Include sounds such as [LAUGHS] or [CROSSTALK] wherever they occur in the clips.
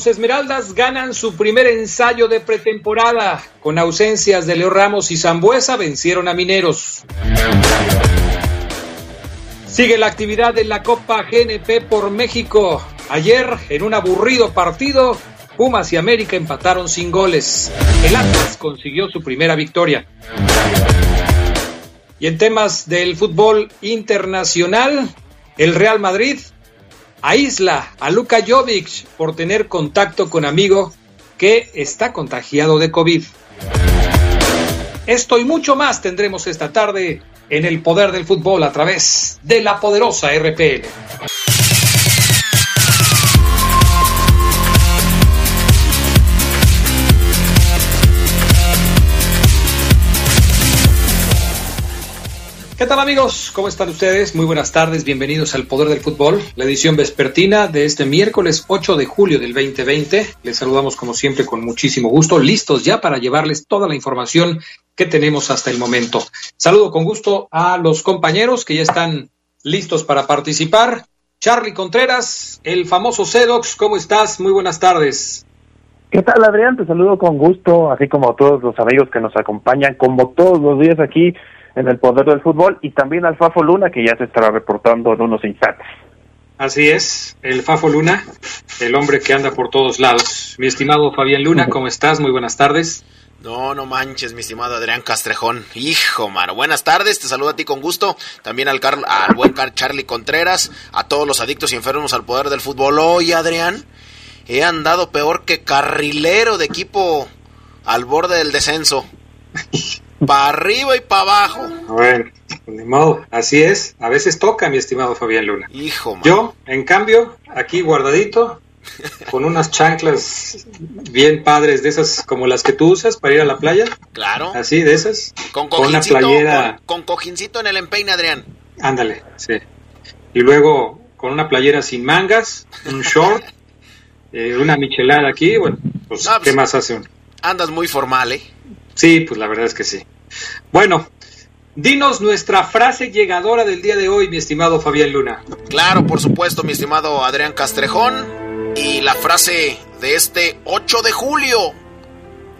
Los Esmeraldas ganan su primer ensayo de pretemporada. Con ausencias de Leo Ramos y Zambuesa vencieron a Mineros. Sigue la actividad de la Copa GNP por México. Ayer, en un aburrido partido, Pumas y América empataron sin goles. El Atlas consiguió su primera victoria. Y en temas del fútbol internacional, el Real Madrid aísla a Luka Jovic por tener contacto con amigo que está contagiado de COVID. Esto y mucho más tendremos esta tarde en el poder del fútbol a través de la poderosa RPL. ¿Qué tal amigos? ¿Cómo están ustedes? Muy buenas tardes, bienvenidos al Poder del Fútbol, la edición vespertina de este miércoles 8 de julio del 2020. Les saludamos como siempre con muchísimo gusto, listos ya para llevarles toda la información que tenemos hasta el momento. Saludo con gusto a los compañeros que ya están listos para participar. Charlie Contreras, el famoso Sedox, ¿cómo estás? Muy buenas tardes. ¿Qué tal, Adrián? Te saludo con gusto, así como a todos los amigos que nos acompañan, como todos los días aquí en el poder del fútbol y también al Fafo Luna que ya se estará reportando en unos instantes. Así es, el Fafo Luna, el hombre que anda por todos lados. Mi estimado Fabián Luna, ¿cómo estás? Muy buenas tardes. No, no manches, mi estimado Adrián Castrejón. Hijo, mano. Buenas tardes, te saludo a ti con gusto. También al, Car al buen Car Charlie Contreras, a todos los adictos y enfermos al poder del fútbol. Hoy, Adrián, he andado peor que carrilero de equipo al borde del descenso. [LAUGHS] para arriba y para abajo. Bueno, ni modo, así es. A veces toca, mi estimado Fabián Luna. Hijo, man. Yo, en cambio, aquí guardadito, con unas chanclas bien padres, de esas como las que tú usas para ir a la playa. Claro. Así, de esas. Con con una playera. con, con cojincito en el empeine, Adrián. Ándale, sí. Y luego con una playera sin mangas, un short, [LAUGHS] eh, una michelada aquí. Bueno, pues, No, pues- ¿qué más hace uno? Andas muy formal, ¿eh? Sí, pues la verdad es que sí. Bueno, dinos nuestra frase llegadora del día de hoy, mi estimado Fabián Luna. Claro, por supuesto, mi estimado Adrián Castrejón. Y la frase de este 8 de julio.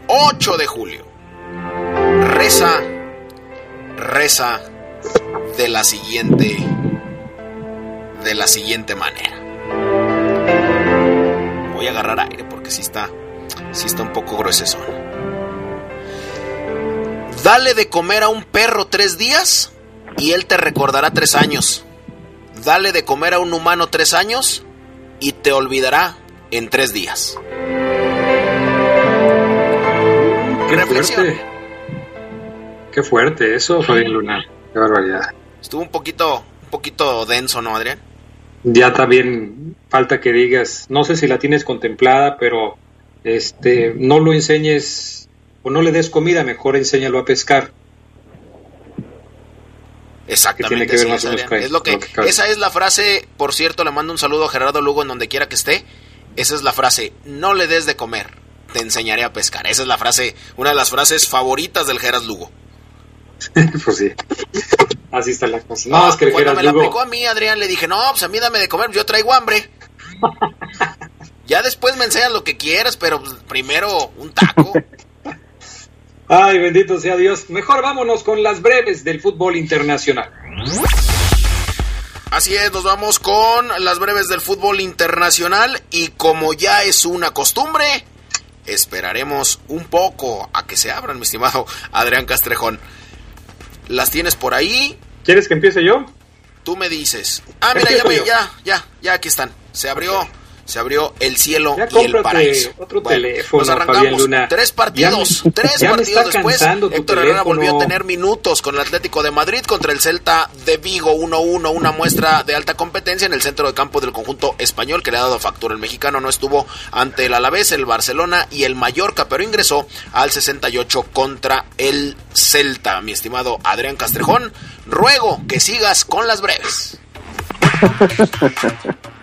8 de julio. Reza, reza de la siguiente, de la siguiente manera. Voy a agarrar aire porque sí está, sí está un poco gruesezón. Dale de comer a un perro tres días y él te recordará tres años. Dale de comer a un humano tres años y te olvidará en tres días. Qué Reflexión. fuerte. Qué fuerte eso, Fabián Luna. Qué barbaridad. Estuvo un poquito, un poquito denso, ¿no, Adrián? Ya también falta que digas, no sé si la tienes contemplada, pero este, no lo enseñes o no le des comida, mejor enséñalo a pescar. Exactamente. Que tiene que ver sí, más es, lo que, lo esa es la frase, por cierto, le mando un saludo a Gerardo Lugo en donde quiera que esté. Esa es la frase, no le des de comer, te enseñaré a pescar. Esa es la frase, una de las frases favoritas del Geras Lugo. [LAUGHS] pues sí. Así está la cosa. No, es que Cuando me la aplicó a mí, Adrián, le dije, no, pues a mí dame de comer, yo traigo hambre. [LAUGHS] ya después me enseñas lo que quieras, pero pues, primero un taco. [LAUGHS] Ay, bendito sea Dios. Mejor vámonos con las breves del fútbol internacional. Así es, nos vamos con las breves del fútbol internacional y como ya es una costumbre, esperaremos un poco a que se abran, mi estimado Adrián Castrejón. ¿Las tienes por ahí? ¿Quieres que empiece yo? tú me dices. Ah, mira, ya, ya, ya, ya, aquí están. Se abrió se abrió el cielo y el paraíso. Otro teléfono, nos arrancamos tres partidos, [LAUGHS] tres partidos después. Héctor Herrera volvió a tener minutos con el Atlético de Madrid contra el Celta de Vigo 1-1, una muestra de alta competencia en el centro de campo del conjunto español que le ha dado factura. El mexicano no estuvo ante el Alavés, el Barcelona y el Mallorca, pero ingresó al 68 contra el Celta. Mi estimado Adrián Castrejón, ruego que sigas con las breves. [LAUGHS]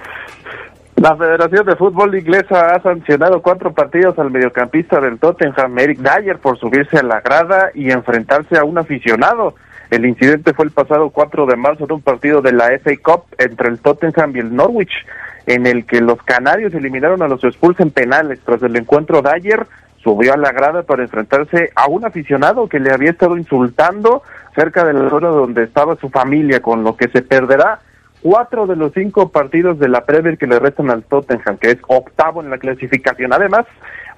La Federación de Fútbol Inglesa ha sancionado cuatro partidos al mediocampista del Tottenham, Eric Dyer, por subirse a la grada y enfrentarse a un aficionado. El incidente fue el pasado 4 de marzo en un partido de la FA Cup entre el Tottenham y el Norwich, en el que los canarios eliminaron a los expulsos en penales. Tras el encuentro, Dyer subió a la grada para enfrentarse a un aficionado que le había estado insultando cerca de la zona donde estaba su familia, con lo que se perderá cuatro de los cinco partidos de la Premier que le restan al Tottenham, que es octavo en la clasificación. Además,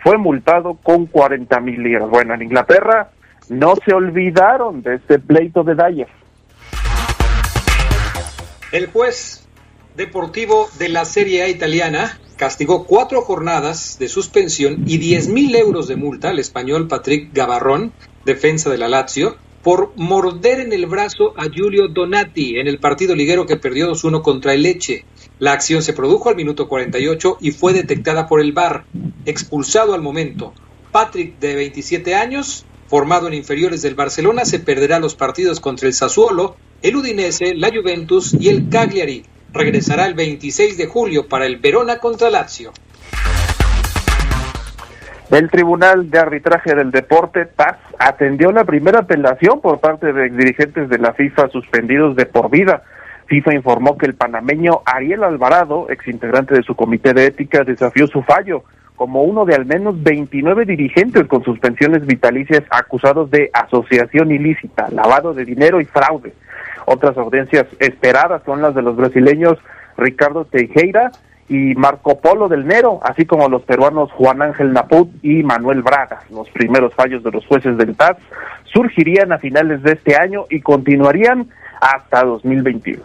fue multado con 40 mil libras. Bueno, en Inglaterra no se olvidaron de este pleito de Dyer. El juez deportivo de la Serie A italiana castigó cuatro jornadas de suspensión y 10 mil euros de multa al español Patrick Gavarrón, defensa de la Lazio, por morder en el brazo a Giulio Donati en el partido liguero que perdió 2-1 contra el Leche. La acción se produjo al minuto 48 y fue detectada por el VAR, expulsado al momento. Patrick, de 27 años, formado en inferiores del Barcelona, se perderá los partidos contra el Sassuolo, el Udinese, la Juventus y el Cagliari. Regresará el 26 de julio para el Verona contra Lazio. El Tribunal de Arbitraje del Deporte, TAS, atendió la primera apelación por parte de dirigentes de la FIFA suspendidos de por vida. FIFA informó que el panameño Ariel Alvarado, exintegrante de su comité de ética, desafió su fallo como uno de al menos 29 dirigentes con suspensiones vitalicias acusados de asociación ilícita, lavado de dinero y fraude. Otras audiencias esperadas son las de los brasileños Ricardo Teixeira y Marco Polo del Nero, así como los peruanos Juan Ángel Naput y Manuel Braga. Los primeros fallos de los jueces del TAS surgirían a finales de este año y continuarían hasta 2021.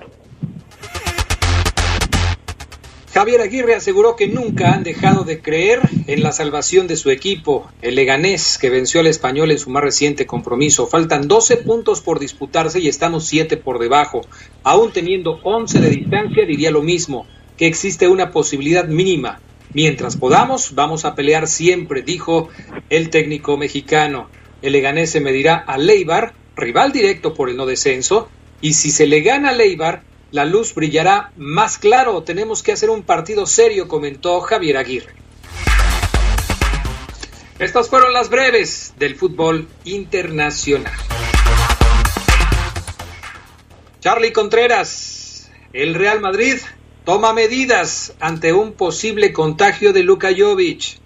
Javier Aguirre aseguró que nunca han dejado de creer en la salvación de su equipo, el Leganés, que venció al español en su más reciente compromiso. Faltan 12 puntos por disputarse y estamos 7 por debajo. Aún teniendo 11 de distancia, diría lo mismo que existe una posibilidad mínima. Mientras podamos, vamos a pelear siempre, dijo el técnico mexicano. El Leganés se medirá a Leibar, rival directo por el no descenso, y si se le gana a Leibar, la luz brillará más claro. Tenemos que hacer un partido serio, comentó Javier Aguirre. Estas fueron las breves del fútbol internacional. Charlie Contreras, el Real Madrid toma medidas ante un posible contagio de Luka Jovic.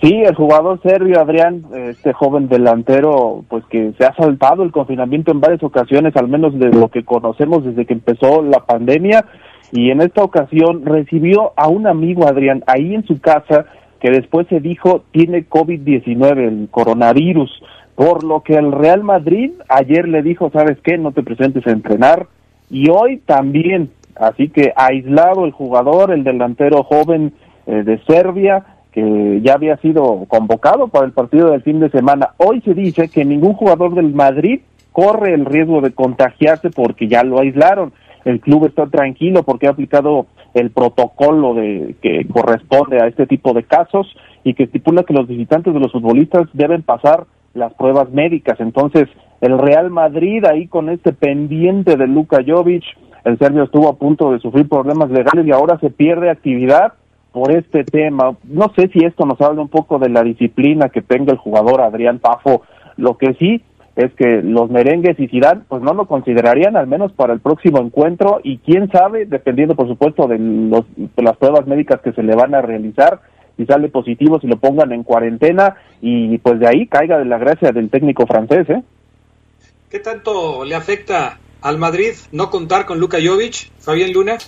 Sí, el jugador serbio Adrián, este joven delantero, pues que se ha saltado el confinamiento en varias ocasiones, al menos de lo que conocemos desde que empezó la pandemia, y en esta ocasión recibió a un amigo Adrián ahí en su casa que después se dijo tiene COVID-19, el coronavirus, por lo que el Real Madrid ayer le dijo, ¿sabes qué? No te presentes a entrenar, y hoy también Así que aislado el jugador, el delantero joven eh, de Serbia, que ya había sido convocado para el partido del fin de semana. Hoy se dice que ningún jugador del Madrid corre el riesgo de contagiarse porque ya lo aislaron. El club está tranquilo porque ha aplicado el protocolo de que corresponde a este tipo de casos y que estipula que los visitantes de los futbolistas deben pasar las pruebas médicas. Entonces, el Real Madrid ahí con este pendiente de Luka Jovic, el serbio estuvo a punto de sufrir problemas legales y ahora se pierde actividad por este tema. No sé si esto nos habla un poco de la disciplina que tenga el jugador Adrián Pafo. Lo que sí es que los merengues y Zidane pues no lo considerarían al menos para el próximo encuentro y quién sabe, dependiendo por supuesto de, los, de las pruebas médicas que se le van a realizar, si sale positivo, si lo pongan en cuarentena y pues de ahí caiga de la gracia del técnico francés, ¿eh? ¿Qué tanto le afecta al Madrid no contar con Luka Jovic, Fabián Luna?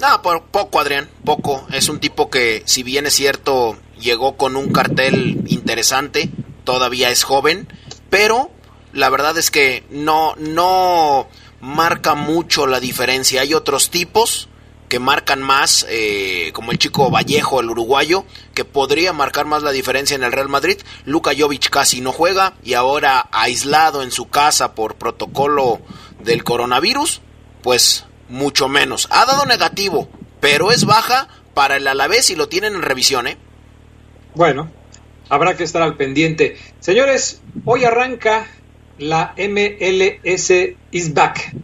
No, poco, Adrián, poco. Es un tipo que, si bien es cierto, llegó con un cartel interesante, todavía es joven, pero la verdad es que no, no marca mucho la diferencia. Hay otros tipos que marcan más, eh, como el chico Vallejo, el uruguayo, que podría marcar más la diferencia en el Real Madrid. Luka Jovic casi no juega y ahora aislado en su casa por protocolo del coronavirus, pues mucho menos. Ha dado negativo, pero es baja para el Alavés y lo tienen en revisión, ¿eh? Bueno, habrá que estar al pendiente. Señores, hoy arranca la MLS is back,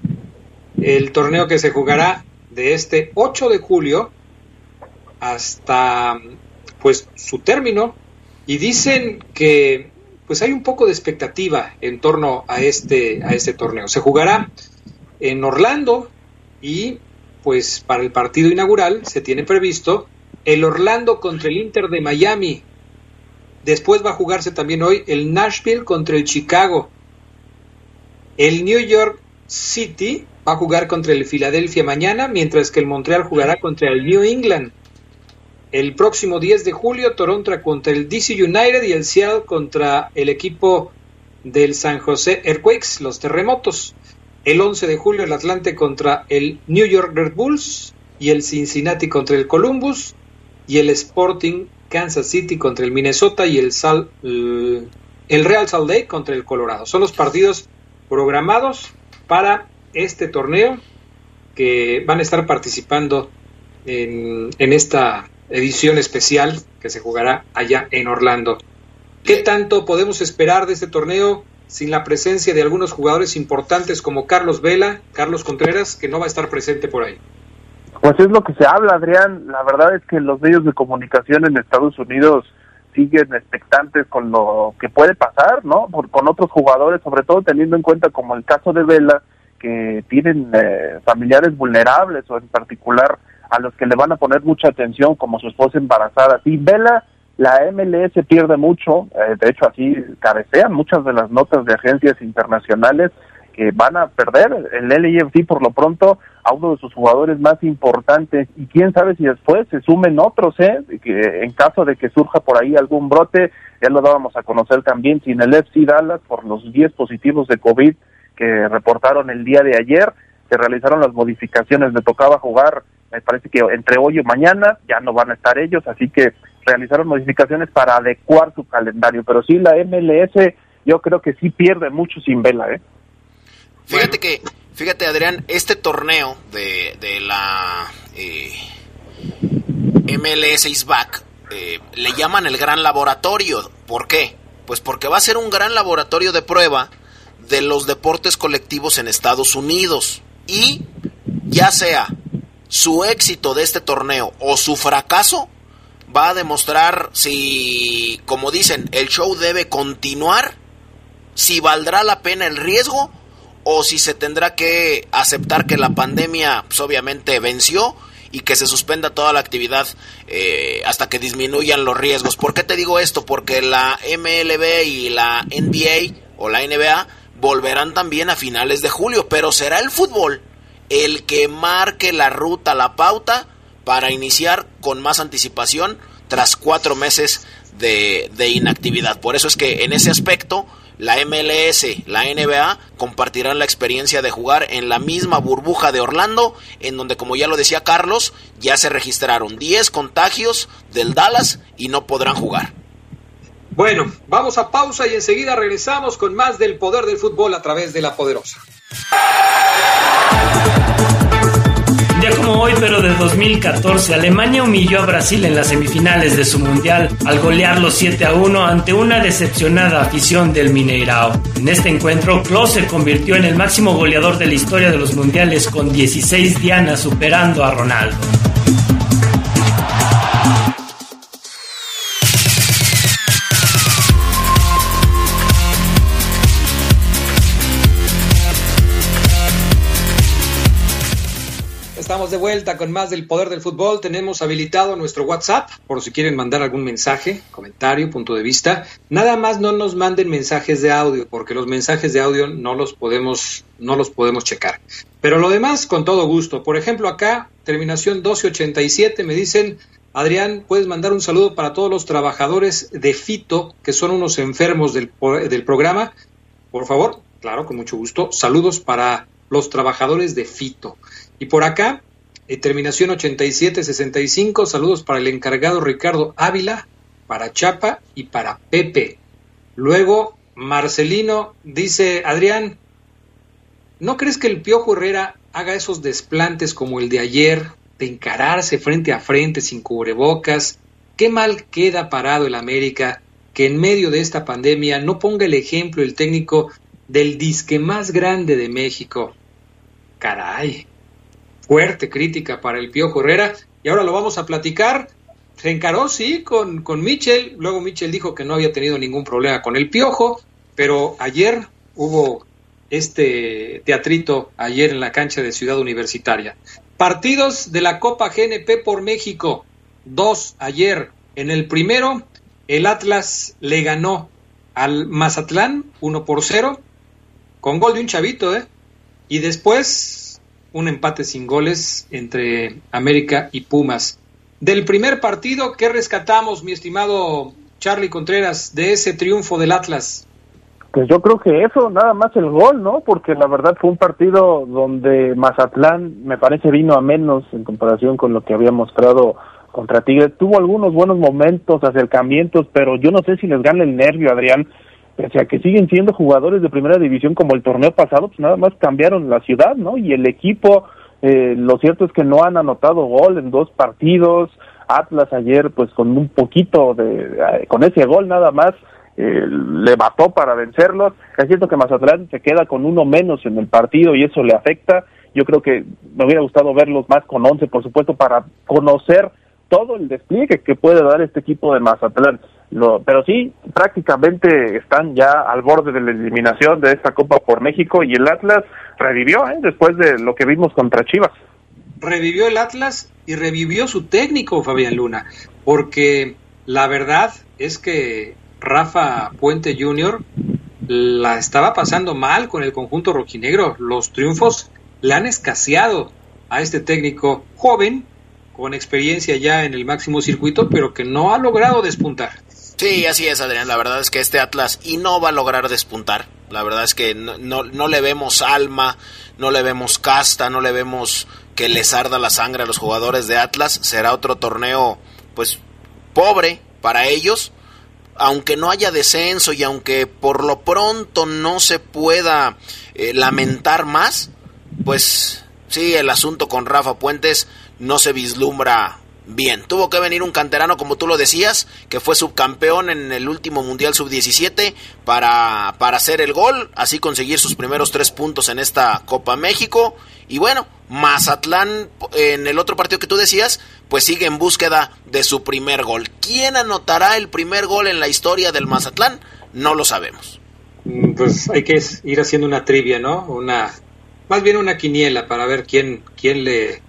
el torneo que se jugará de este 8 de julio hasta pues su término y dicen que pues hay un poco de expectativa en torno a este a este torneo. Se jugará en Orlando y pues para el partido inaugural se tiene previsto el Orlando contra el Inter de Miami. Después va a jugarse también hoy el Nashville contra el Chicago. El New York City va a jugar contra el Philadelphia mañana, mientras que el Montreal jugará contra el New England. El próximo 10 de julio, Toronto contra el DC United y el Seattle contra el equipo del San José Earthquakes, los terremotos. El 11 de julio, el Atlante contra el New York Red Bulls y el Cincinnati contra el Columbus y el Sporting Kansas City contra el Minnesota y el, Sal, el Real Salt Lake contra el Colorado. Son los partidos programados para este torneo que van a estar participando en, esta edición especial que se jugará allá en Orlando. ¿Qué tanto podemos esperar de este torneo sin la presencia de algunos jugadores importantes como Carlos Vela, Carlos Contreras, que no va a estar presente por ahí? Pues es lo que se habla, Adrián. La verdad es que los medios de comunicación en Estados Unidos siguen expectantes con lo que puede pasar, ¿no? con otros jugadores, sobre todo teniendo en cuenta como el caso de Vela, que tienen eh, familiares vulnerables o en particular a los que le van a poner mucha atención como su esposa embarazada. Sí, Vela, la MLS pierde mucho, eh, de hecho así carecean muchas de las notas de agencias internacionales que van a perder el LAFC por lo pronto a uno de sus jugadores más importantes y quién sabe si después se sumen otros, ¿eh? que en caso de que surja por ahí algún brote, ya lo dábamos a conocer también sin el FC Dallas por los 10 positivos de COVID que reportaron el día de ayer, se realizaron las modificaciones, le tocaba jugar, me parece que entre hoy y mañana, ya no van a estar ellos, así que realizaron modificaciones para adecuar su calendario, pero sí la MLS yo creo que sí pierde mucho sin vela, ¿eh? Fíjate que, fíjate Adrián, este torneo de, de la eh, MLS is back eh, le llaman el gran laboratorio. ¿Por qué? Pues porque va a ser un gran laboratorio de prueba de los deportes colectivos en Estados Unidos. Y ya sea su éxito de este torneo o su fracaso, va a demostrar si, como dicen, el show debe continuar, si valdrá la pena el riesgo o si se tendrá que aceptar que la pandemia pues, obviamente venció y que se suspenda toda la actividad eh, hasta que disminuyan los riesgos. ¿Por qué te digo esto? Porque la MLB y la NBA o la NBA volverán también a finales de julio, pero será el fútbol el que marque la ruta, la pauta para iniciar con más anticipación tras cuatro meses de, inactividad. Por eso es que en ese aspecto la MLS, la NBA compartirán la experiencia de jugar en la misma burbuja de Orlando, en donde, como ya lo decía Carlos, ya se registraron 10 contagios del Dallas y no podrán jugar. Bueno, vamos a pausa y enseguida regresamos con más del poder del fútbol a través de la poderosa. Ya como hoy, pero de 2014, Alemania humilló a Brasil en las semifinales de su mundial al golearlo 7 a 1 ante una decepcionada afición del Mineirao. En este encuentro, Klose se convirtió en el máximo goleador de la historia de los mundiales con 16 dianas superando a Ronaldo. De vuelta con más del poder del fútbol. Tenemos habilitado nuestro WhatsApp por si quieren mandar algún mensaje, comentario, punto de vista. Nada más no nos manden mensajes de audio porque los mensajes de audio no los podemos no los podemos checar. Pero lo demás con todo gusto. Por ejemplo, acá terminación 1287 me dicen Adrián, puedes mandar un saludo para todos los trabajadores de Fito, que son unos enfermos del, del programa. Por favor, claro, con mucho gusto. Saludos para los trabajadores de Fito. Y por acá, eh, terminación 8765, saludos para el encargado Ricardo Ávila, para Chapa y para Pepe. Luego, Marcelino dice, Adrián, ¿no crees que el Piojo Herrera haga esos desplantes como el de ayer, de encararse frente a frente sin cubrebocas? Qué mal queda parado el América que en medio de esta pandemia no ponga el ejemplo el técnico del disque más grande de México. Caray, fuerte crítica para el Piojo Herrera y ahora lo vamos a platicar. Se encaró, sí, con, con Michel, luego Michel dijo que no había tenido ningún problema con el Piojo, pero ayer hubo este teatrito ayer en la cancha de Ciudad Universitaria. Partidos de la Copa GNP por México, dos ayer. En el primero, el Atlas le ganó al Mazatlán 1 por 0 con gol de un chavito, ¿eh? Y después un empate sin goles entre América y Pumas. Del primer partido, ¿qué rescatamos, mi estimado Charlie Contreras, de ese triunfo del Atlas? Pues yo creo que eso, nada más el gol, ¿no? Porque la verdad fue un partido donde Mazatlán me parece vino a menos en comparación con lo que había mostrado contra Tigres. Tuvo algunos buenos momentos, acercamientos, pero yo no sé si les gana el nervio, Adrián, pese a que siguen siendo jugadores de primera división como el torneo pasado, pues nada más cambiaron la ciudad, ¿no? Y el equipo, eh, lo cierto es que no han anotado gol en dos partidos. Atlas ayer, pues con un poquito de, eh, con ese gol nada más, eh, le mató para vencerlos. Es cierto que Mazatlán se queda con uno menos en el partido y eso le afecta. Yo creo que me hubiera gustado verlos más con once, por supuesto, para conocer todo el despliegue que puede dar este equipo de Mazatlán. Lo, pero sí, prácticamente están ya al borde de la eliminación de esta Copa por México y el Atlas revivió ¿eh? después de lo que vimos contra Chivas. Revivió el Atlas y revivió su técnico, Fabián Luna, porque la verdad es que Rafa Puente Jr. la estaba pasando mal con el conjunto rojinegro. Los triunfos le han escaseado a este técnico joven con experiencia ya en el máximo circuito, pero que no ha logrado despuntar. Sí, así es, Adrián. La verdad es que este Atlas y no va a lograr despuntar. La verdad es que no, no, le vemos alma, no le vemos casta, no le vemos que les arda la sangre a los jugadores de Atlas. Será otro torneo, pues, pobre para ellos. Aunque no haya descenso y aunque por lo pronto no se pueda eh, lamentar más, pues sí, el asunto con Rafa Puentes no se vislumbra bien. Tuvo que venir un canterano, como tú lo decías, que fue subcampeón en el último Mundial Sub-17 para, para hacer el gol, así conseguir sus primeros tres puntos en esta Copa México. Y bueno, Mazatlán, en el otro partido que tú decías, pues sigue en búsqueda de su primer gol. ¿Quién anotará el primer gol en la historia del Mazatlán? No lo sabemos. Mm, pues hay que ir haciendo una trivia, ¿no? Una, más bien una quiniela para ver quién, quién le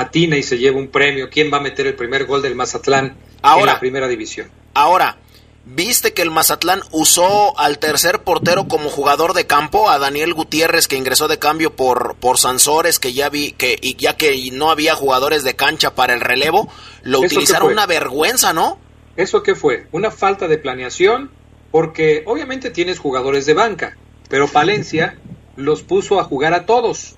atina y se lleva un premio, quién va a meter el primer gol del Mazatlán en la primera división. Ahora, ¿viste que el Mazatlán usó al tercer portero como jugador de campo, a Daniel Gutiérrez que ingresó de cambio por, por Sansores, que ya vi que y ya que no había jugadores de cancha para el relevo, lo utilizaron una vergüenza, ¿no? ¿Eso qué fue? Una falta de planeación, porque obviamente tienes jugadores de banca, pero Palencia los puso a jugar a todos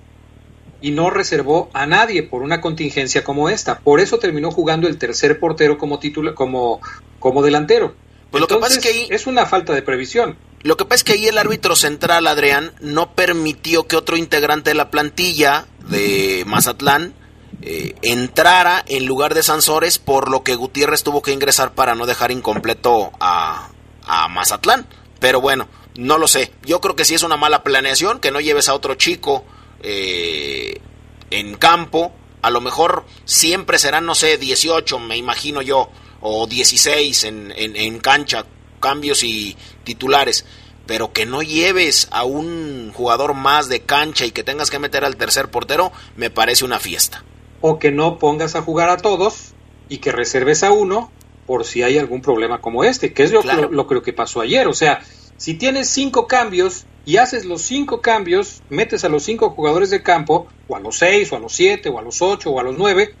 y no reservó a nadie por una contingencia como esta. Por eso terminó jugando el tercer portero como titular, como, como delantero. Pues lo que pasa es que ahí, es una falta de previsión. Lo que pasa es que ahí el árbitro central, Adrián, no permitió que otro integrante de la plantilla de Mazatlán eh, entrara en lugar de Sansores, por lo que Gutiérrez tuvo que ingresar para no dejar incompleto a, a Mazatlán. Pero bueno, no lo sé. Yo creo que sí es una mala planeación que no lleves a otro chico eh, en campo. A lo mejor siempre serán, no sé, 18, me imagino yo, o 16 en, en, cancha, cambios y titulares. Pero que no lleves a un jugador más de cancha y que tengas que meter al tercer portero, me parece una fiesta. O que no pongas a jugar a todos y que reserves a uno por si hay algún problema como este, que es lo, lo, lo, creo que pasó ayer. O sea, si tienes cinco cambios y haces los cinco cambios, metes a los cinco jugadores de campo, o a los seis, o a los siete, o a los ocho, o a los nueve,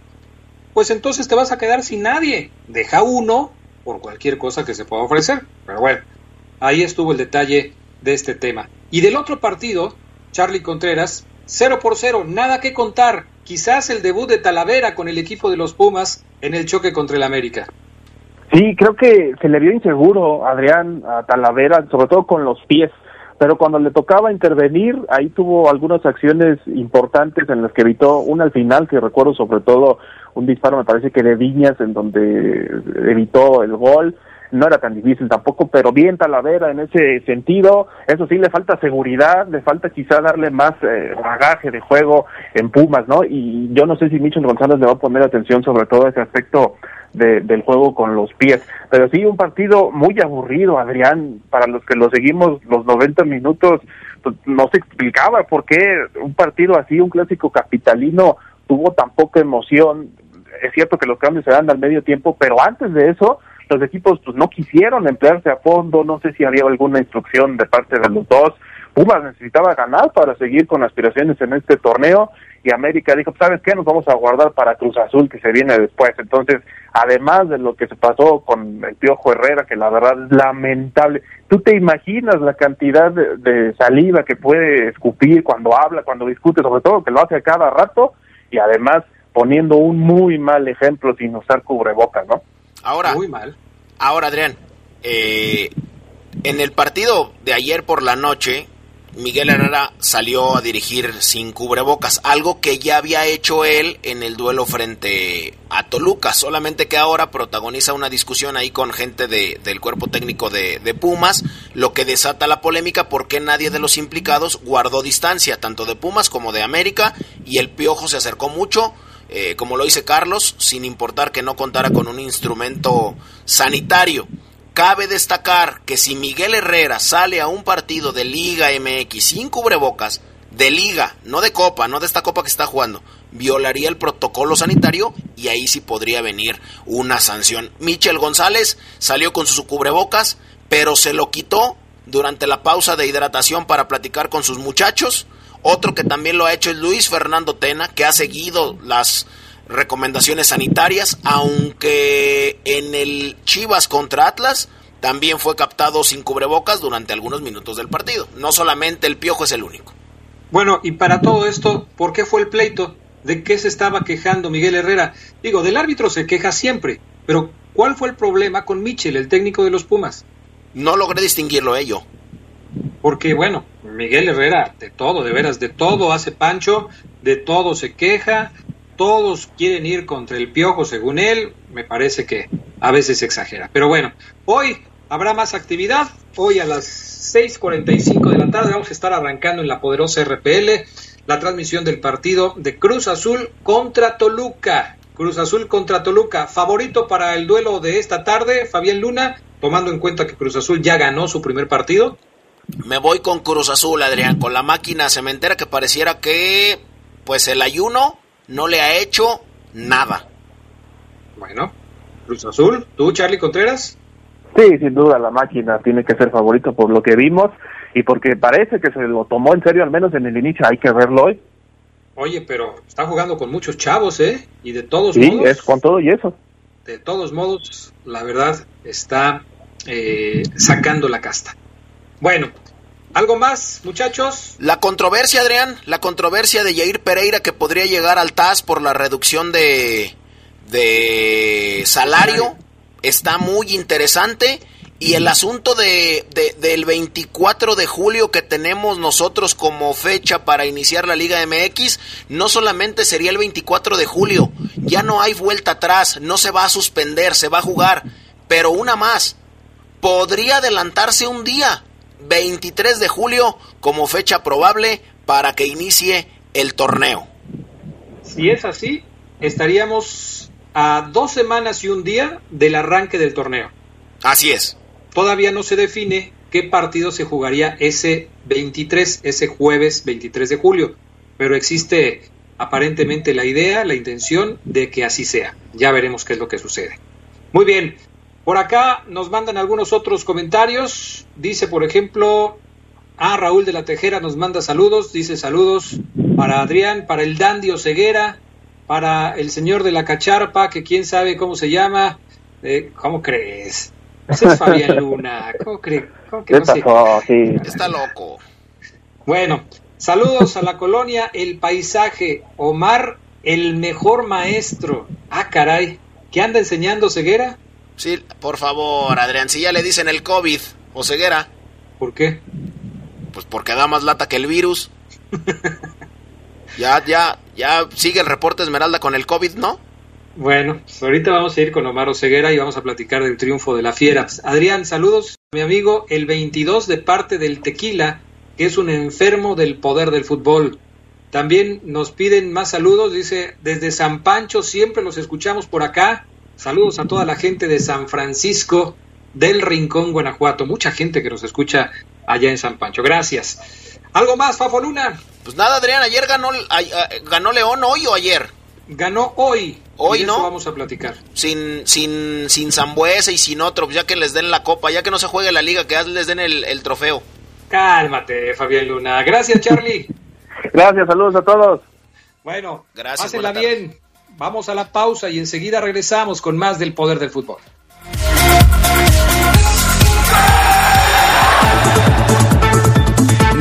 pues entonces te vas a quedar sin nadie. Deja uno por cualquier cosa que se pueda ofrecer. Pero bueno, ahí estuvo el detalle de este tema. Y del otro partido, Charlie Contreras, 0 por 0, nada que contar. Quizás el debut de Talavera con el equipo de los Pumas en el choque contra el América. Sí, creo que se le vio inseguro Adrián a Talavera, sobre todo con los pies. Pero cuando le tocaba intervenir, ahí tuvo algunas acciones importantes en las que evitó, una al final, que recuerdo sobre todo un disparo, me parece que de Viñas, en donde evitó el gol, no era tan difícil tampoco, pero bien Talavera en ese sentido, eso sí, le falta seguridad, le falta quizá darle más eh, bagaje de juego en Pumas, ¿no? Y yo no sé si Michel González le va a poner atención sobre todo ese aspecto del juego con los pies. Pero sí, un partido muy aburrido, Adrián, para los que lo seguimos los 90 minutos, pues, no se explicaba por qué un partido así, un clásico capitalino, tuvo tan poca emoción. Es cierto que los cambios se dan al medio tiempo, pero antes de eso, los equipos pues no quisieron emplearse a fondo, no sé si había alguna instrucción de parte de los dos. Pumas necesitaba ganar para seguir con aspiraciones en este torneo y América dijo, ¿sabes qué? Nos vamos a guardar para Cruz Azul que se viene después. Entonces, además de lo que se pasó con el Piojo Herrera, que la verdad es lamentable, ¿tú te imaginas la cantidad de, saliva que puede escupir cuando habla, cuando discute, sobre todo que lo hace a cada rato y además poniendo un muy mal ejemplo sin usar cubrebocas, ¿no? Ahora, muy mal. Ahora, Adrián, eh, en el partido de ayer por la noche, Miguel Herrera salió a dirigir sin cubrebocas, algo que ya había hecho él en el duelo frente a Toluca, solamente que ahora protagoniza una discusión ahí con gente del cuerpo técnico de, Pumas, lo que desata la polémica porque nadie de los implicados guardó distancia, tanto de Pumas como de América, y el Piojo se acercó mucho, eh, como lo dice Carlos, sin importar que no contara con un instrumento sanitario. Cabe destacar que si Miguel Herrera sale a un partido de Liga MX sin cubrebocas, de liga, no de copa, no de esta copa que está jugando, violaría el protocolo sanitario y ahí sí podría venir una sanción. Michel González salió con sus cubrebocas, pero se lo quitó durante la pausa de hidratación para platicar con sus muchachos. Otro que también lo ha hecho es Luis Fernando Tena, que ha seguido las recomendaciones sanitarias, aunque en el Chivas contra Atlas también fue captado sin cubrebocas durante algunos minutos del partido. No solamente el Piojo es el único. Bueno, y para todo esto, ¿por qué fue el pleito? ¿De qué se estaba quejando Miguel Herrera? Digo, del árbitro se queja siempre, pero ¿cuál fue el problema con Michel, el técnico de los Pumas? No logré distinguirlo ello. Porque, bueno, Miguel Herrera, de todo, de veras, de todo hace pancho, de todo se queja, todos quieren ir contra el piojo según él, me parece que a veces exagera. Pero bueno, hoy habrá más actividad, hoy a las 6.45 de la tarde vamos a estar arrancando en la poderosa RPL la transmisión del partido de Cruz Azul contra Toluca. Cruz Azul contra Toluca, favorito para el duelo de esta tarde, Fabián Luna, tomando en cuenta que Cruz Azul ya ganó su primer partido. Me voy con Cruz Azul, Adrián, con la máquina cementera que pareciera que, pues el ayuno no le ha hecho nada. Bueno, Cruz Azul, ¿tú, Charlie Contreras? Sí, sin duda la máquina tiene que ser favorito por lo que vimos y porque parece que se lo tomó en serio, al menos en el inicio, hay que verlo hoy. Oye, pero está jugando con muchos chavos, ¿eh? Y de todos modos. Sí, es con todo y eso. De todos modos, la verdad está eh, sacando la casta. Bueno, ¿Algo más, muchachos? La controversia, Adrián, la controversia de Jair Pereira que podría llegar al TAS por la reducción de, de salario está muy interesante. Y el asunto de, del 24 de julio que tenemos nosotros como fecha para iniciar la Liga MX, no solamente sería el 24 de julio, ya no hay vuelta atrás, no se va a suspender, se va a jugar, pero una más, podría adelantarse un día, 23 de julio como fecha probable para que inicie el torneo. Si es así, estaríamos a dos semanas y un día del arranque del torneo. Así es. Todavía no se define qué partido se jugaría ese 23, ese jueves 23 de julio, pero existe aparentemente la idea, la intención de que así sea. Ya veremos qué es lo que sucede. Muy bien, por acá nos mandan algunos otros comentarios. Dice, por ejemplo, a Raúl de la Tejera nos manda saludos. Dice saludos para Adrián, para el Dandy Ceguera, para el señor de la Cacharpa, que quién sabe cómo se llama. Eh, ¿Cómo crees? Ese es Fabián Luna. ¿Cómo crees? ¿Cómo que no sé? Está loco. Bueno, Saludos a la colonia El Paisaje. Omar, el mejor maestro. Ah, caray. ¿Qué anda enseñando Ceguera? Sí, por favor, Adrián, si ya le dicen el COVID o ceguera. ¿Por qué? Pues porque da más lata que el virus. ya, ya, ya sigue el reporte Esmeralda con el COVID, ¿no? Bueno, pues ahorita vamos a ir con Omar Ceguera y vamos a platicar del triunfo de la Fiera. Adrián, saludos, mi amigo, el 22 de parte del Tequila, que es un enfermo del poder del fútbol. También nos piden más saludos, dice, desde San Pancho siempre los escuchamos por acá. Saludos a toda la gente de San Francisco del Rincón, Guanajuato. Mucha gente que nos escucha allá en San Pancho. Gracias. ¿Algo más, Fafo Luna? Pues nada, Adrián, ayer ganó, ganó León hoy o ayer. Ganó hoy. Hoy, ¿no? vamos a platicar. Sin, sin, sin Zambuesa y sin otro, ya que les den la copa, ya que no se juegue la liga, que les den el, el trofeo. Cálmate, Fabián Luna. Gracias, Charlie. [LAUGHS] Gracias, saludos a todos. Bueno, Gracias, pásenla bien. Vamos a la pausa y enseguida regresamos con más del poder del fútbol.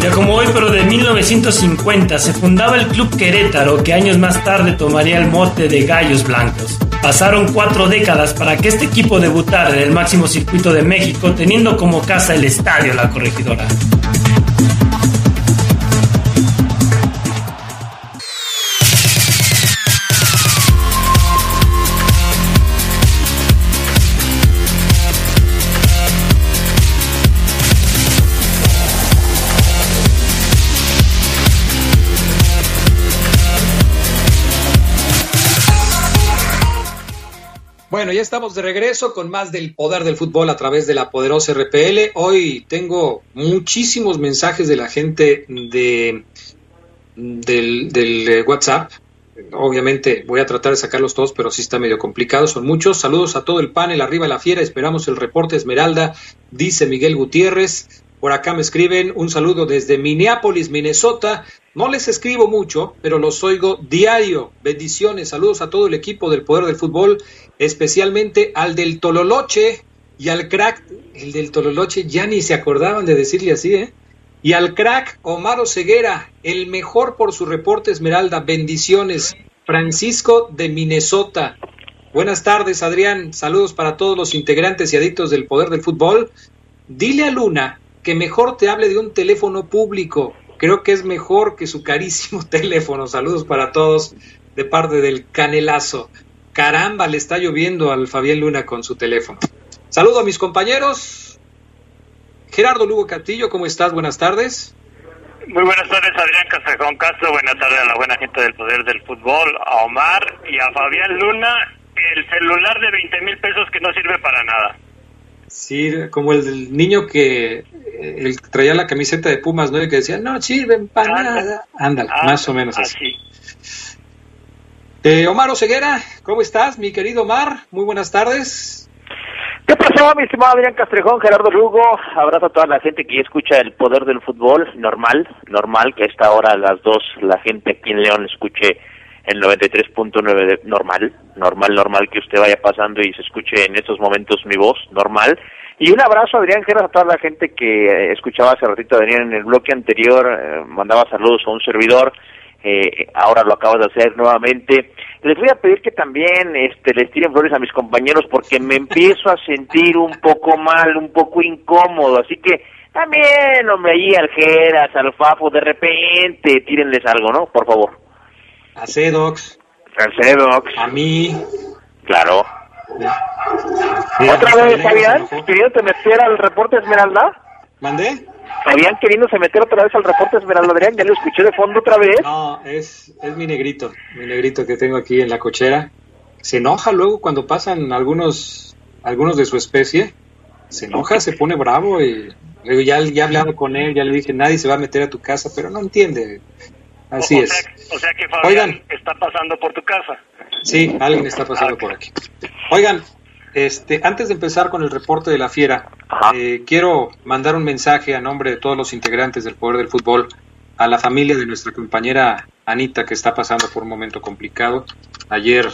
Ya como hoy, pero de 1950, se fundaba el Club Querétaro, que años más tarde tomaría el mote de Gallos Blancos. Pasaron cuatro décadas para que este equipo debutara en el máximo circuito de México, teniendo como casa el Estadio La Corregidora. Ya estamos de regreso con más del poder del fútbol a través de la poderosa RPL. Hoy tengo muchísimos mensajes de la gente de del, eh, WhatsApp. Obviamente voy a tratar de sacarlos todos, pero sí está medio complicado. Son muchos. Saludos a todo el panel. Arriba la fiera. Esperamos el reporte Esmeralda, dice Miguel Gutiérrez. Por acá me escriben un saludo desde Minneapolis, Minnesota. No les escribo mucho, pero los oigo diario. Bendiciones, saludos a todo el equipo del Poder del Fútbol especialmente al del Tololoche y al crack, el del Tololoche ya ni se acordaban de decirle así, ¿eh? Y al crack Omar Ceguera, el mejor por su reporte Esmeralda, bendiciones. Francisco de Minnesota. Buenas tardes, Adrián. Saludos para todos los integrantes y adictos del poder del fútbol. Dile a Luna que mejor te hable de un teléfono público. Creo que es mejor que su carísimo [LAUGHS] teléfono. Saludos para todos de parte del Canelazo. Caramba, le está lloviendo al Fabián Luna con su teléfono. Saludo a mis compañeros. Gerardo Lugo Castillo, ¿cómo estás? Buenas tardes. Muy buenas tardes, Adrián Castrejón Castro. Buenas tardes a la buena gente del Poder del Fútbol, a Omar y a Fabián Luna. El celular de 20 mil pesos que no sirve para nada. Sí, como el del niño que eh, traía la camiseta de Pumas, ¿no? Y que decía, no sirven para nada. Ándale, más o menos así. Eh, Omar Oseguera, ¿cómo estás, mi querido Omar? Muy buenas tardes. ¿Qué pasó, mi estimado Adrián Castrejón, Gerardo Lugo? Abrazo a toda la gente que escucha el poder del fútbol, normal, normal que a esta hora a las dos la gente aquí en León escuche el 93.9 normal, normal, normal que usted vaya pasando y se escuche en estos momentos mi voz, normal. Y un abrazo, Adrián, Gerardo, a toda la gente que eh, escuchaba hace ratito, Adrián, en el bloque anterior, eh, mandaba saludos a un servidor eh, ahora lo acabo de hacer nuevamente. Les voy a pedir que también este, les tiren flores a mis compañeros porque me empiezo a sentir un poco mal, un poco incómodo, así que también, hombre, ahí al Geras, al Fafo, de repente, tírenles algo, ¿no? Por favor. A Cedox. A Cedox. A mí. Claro. ¿Otra vez, Fabián? te meter al reporte Esmeralda? ¿Mandé? Habían queriéndose meter otra vez al reporte Esmeralda Adrián, ya lo escuché de fondo otra vez. No, es, es mi negrito, mi negrito que tengo aquí en la cochera. Se enoja luego cuando pasan algunos, algunos de su especie. Se enoja, se pone bravo y ya, ya he hablado con él, ya le dije, nadie se va a meter a tu casa, pero no entiende. Así es. o sea que Fabián está pasando por tu casa. Sí, alguien está pasando por aquí. Oigan, este, antes de empezar con el reporte de la fiera, eh, quiero mandar un mensaje a nombre de todos los integrantes del Poder del Fútbol a la familia de nuestra compañera Anita, que está pasando por un momento complicado. Ayer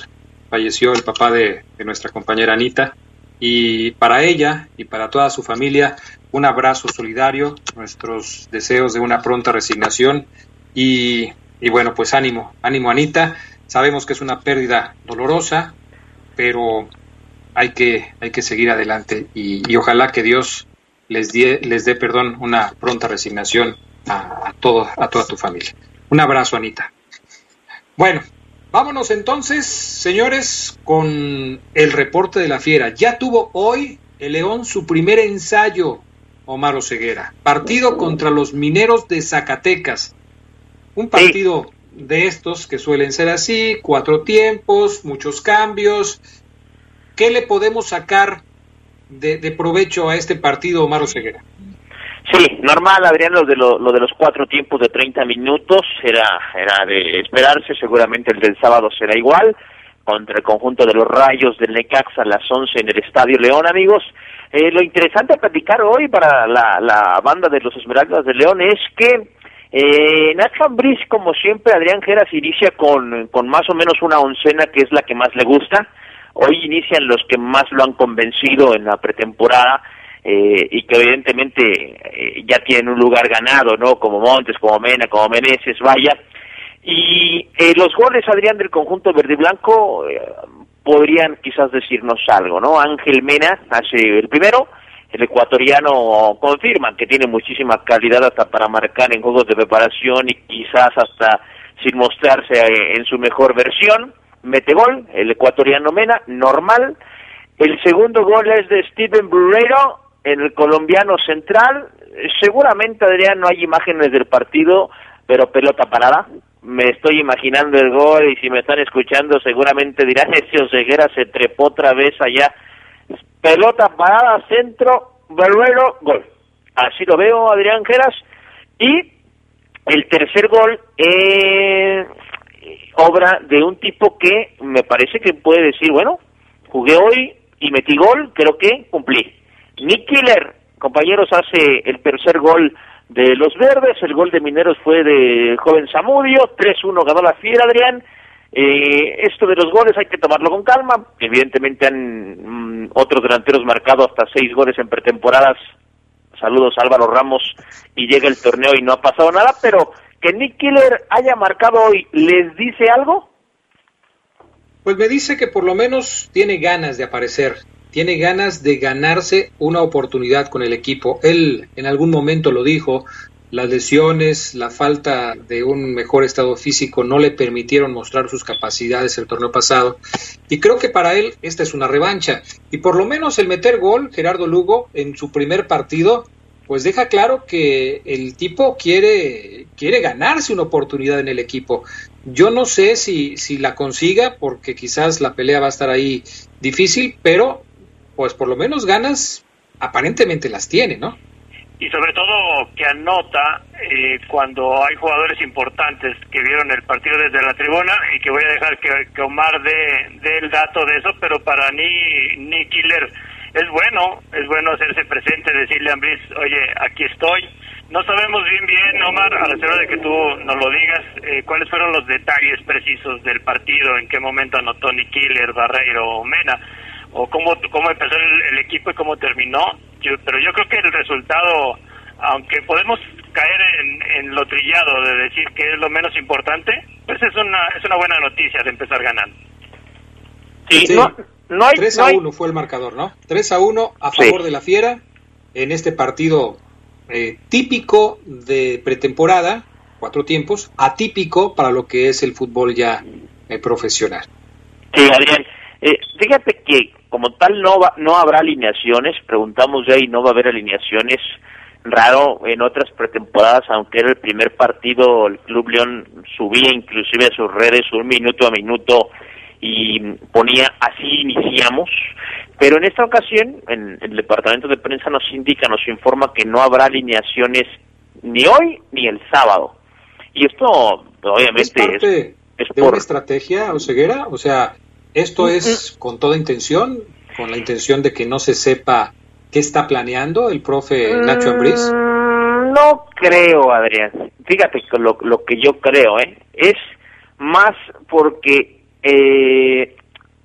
falleció el papá de, de nuestra compañera Anita y para ella y para toda su familia un abrazo solidario, nuestros deseos de una pronta resignación Y, y bueno, pues ánimo, ánimo Anita. Sabemos que es una pérdida dolorosa, pero hay que, hay que seguir adelante y, ojalá que Dios les, les dé perdón, una pronta resignación a, todo, a toda tu familia. Un abrazo, Anita. Bueno, vámonos entonces, señores, con el reporte de la fiera. Ya tuvo hoy el León su primer ensayo, Omar Ceguera. Partido contra los mineros de Zacatecas. Un partido de estos que suelen ser así, cuatro tiempos, muchos cambios. ¿Qué le podemos sacar de, provecho a este partido, Omar Ceguera? Sí, normal, Adrián, lo de, lo, de los cuatro tiempos de 30 minutos era, era de esperarse, seguramente el del sábado será igual, contra el conjunto de los Rayos del Necaxa a las 11 en el Estadio León, amigos. Eh, lo interesante a platicar hoy para la, banda de los Esmeraldas de León es que eh, Nacho Ambriz, como siempre, Adrián Geras inicia con, con más o menos una oncena que es la que más le gusta. Hoy inician los que más lo han convencido en la pretemporada eh, y que evidentemente eh, ya tienen un lugar ganado, ¿no? Como Montes, como Mena, como Meneses, vaya. Y eh, los goles, Adrián, del conjunto verde y blanco podrían quizás decirnos algo, ¿no? Ángel Mena hace el primero, el ecuatoriano confirma que tiene muchísima calidad hasta para marcar en juegos de preparación y quizás hasta sin mostrarse en su mejor versión. Mete gol, el ecuatoriano Mena, normal. El segundo gol es de Steven Brureiro, en el colombiano central, seguramente Adrián no hay imágenes del partido, pero pelota parada. Me estoy imaginando el gol y si me están escuchando seguramente dirán, [LAUGHS] ese Oseguera se trepó otra vez allá. Pelota parada, centro, Barbero, gol. Así lo veo, Adrián Geras. Y el tercer gol es obra de un tipo que me parece que puede decir, bueno, jugué hoy y metí gol, creo que cumplí. Nick Killer, compañeros, hace el tercer gol de los verdes, el gol de Mineros fue de joven Zamudio, 3-1 ganó la fiera Adrián. Eh, esto de los goles hay que tomarlo con calma, evidentemente han mm, otros delanteros marcado hasta seis goles en pretemporadas, saludos Álvaro Ramos, y llega el torneo y no ha pasado nada, pero que Nick Killer haya marcado hoy, ¿les dice algo? Pues me dice que por lo menos tiene ganas de aparecer, tiene ganas de ganarse una oportunidad con el equipo. Él en algún momento lo dijo, las lesiones, la falta de un mejor estado físico no le permitieron mostrar sus capacidades el torneo pasado. Y creo que para él esta es una revancha. Y por lo menos el meter gol, Gerardo Lugo, en su primer partido, pues deja claro que el tipo quiere, quiere ganarse una oportunidad en el equipo. Yo no sé si, si la consiga, porque quizás la pelea va a estar ahí difícil, pero pues por lo menos ganas aparentemente las tiene, ¿no? Y sobre todo que anota eh, cuando hay jugadores importantes que vieron el partido desde la tribuna y que voy a dejar que, Omar dé, el dato de eso, pero para ni, ni Killer es bueno, es bueno hacerse presente, decirle a Ambris, oye, aquí estoy. No sabemos bien bien, Omar, a la espera de que tú nos lo digas, eh, cuáles fueron los detalles precisos del partido, en qué momento anotó ni Killer, Barreiro o Mena o cómo, cómo empezó el, equipo y cómo terminó. pero yo creo que el resultado, aunque podemos caer en, lo trillado de decir que es lo menos importante, pues es una, es una buena noticia de empezar ganando. Sí, No, hay, 3 a 1 fue el marcador, ¿no? 3 a 1 a favor de la Fiera en este partido eh, típico de pretemporada, cuatro tiempos, atípico para lo que es el fútbol ya eh, profesional. Sí, Adrián. Eh, fíjate que como tal no va, no habrá alineaciones, preguntamos ya y no va a haber alineaciones. Raro en otras pretemporadas, aunque era el primer partido, el Club León subía inclusive a sus redes un minuto a minuto y ponía así iniciamos, pero en esta ocasión en, el departamento de prensa nos indica, nos informa que no habrá alineaciones ni hoy ni el sábado. Y esto obviamente es, es, por una estrategia o ceguera, o sea, ¿Esto es con toda intención? ¿Con la intención de que no se sepa qué está planeando el profe Nacho Ambriz? Mm, no creo, Adrián. Fíjate lo, lo que yo creo, ¿eh? Es más porque eh,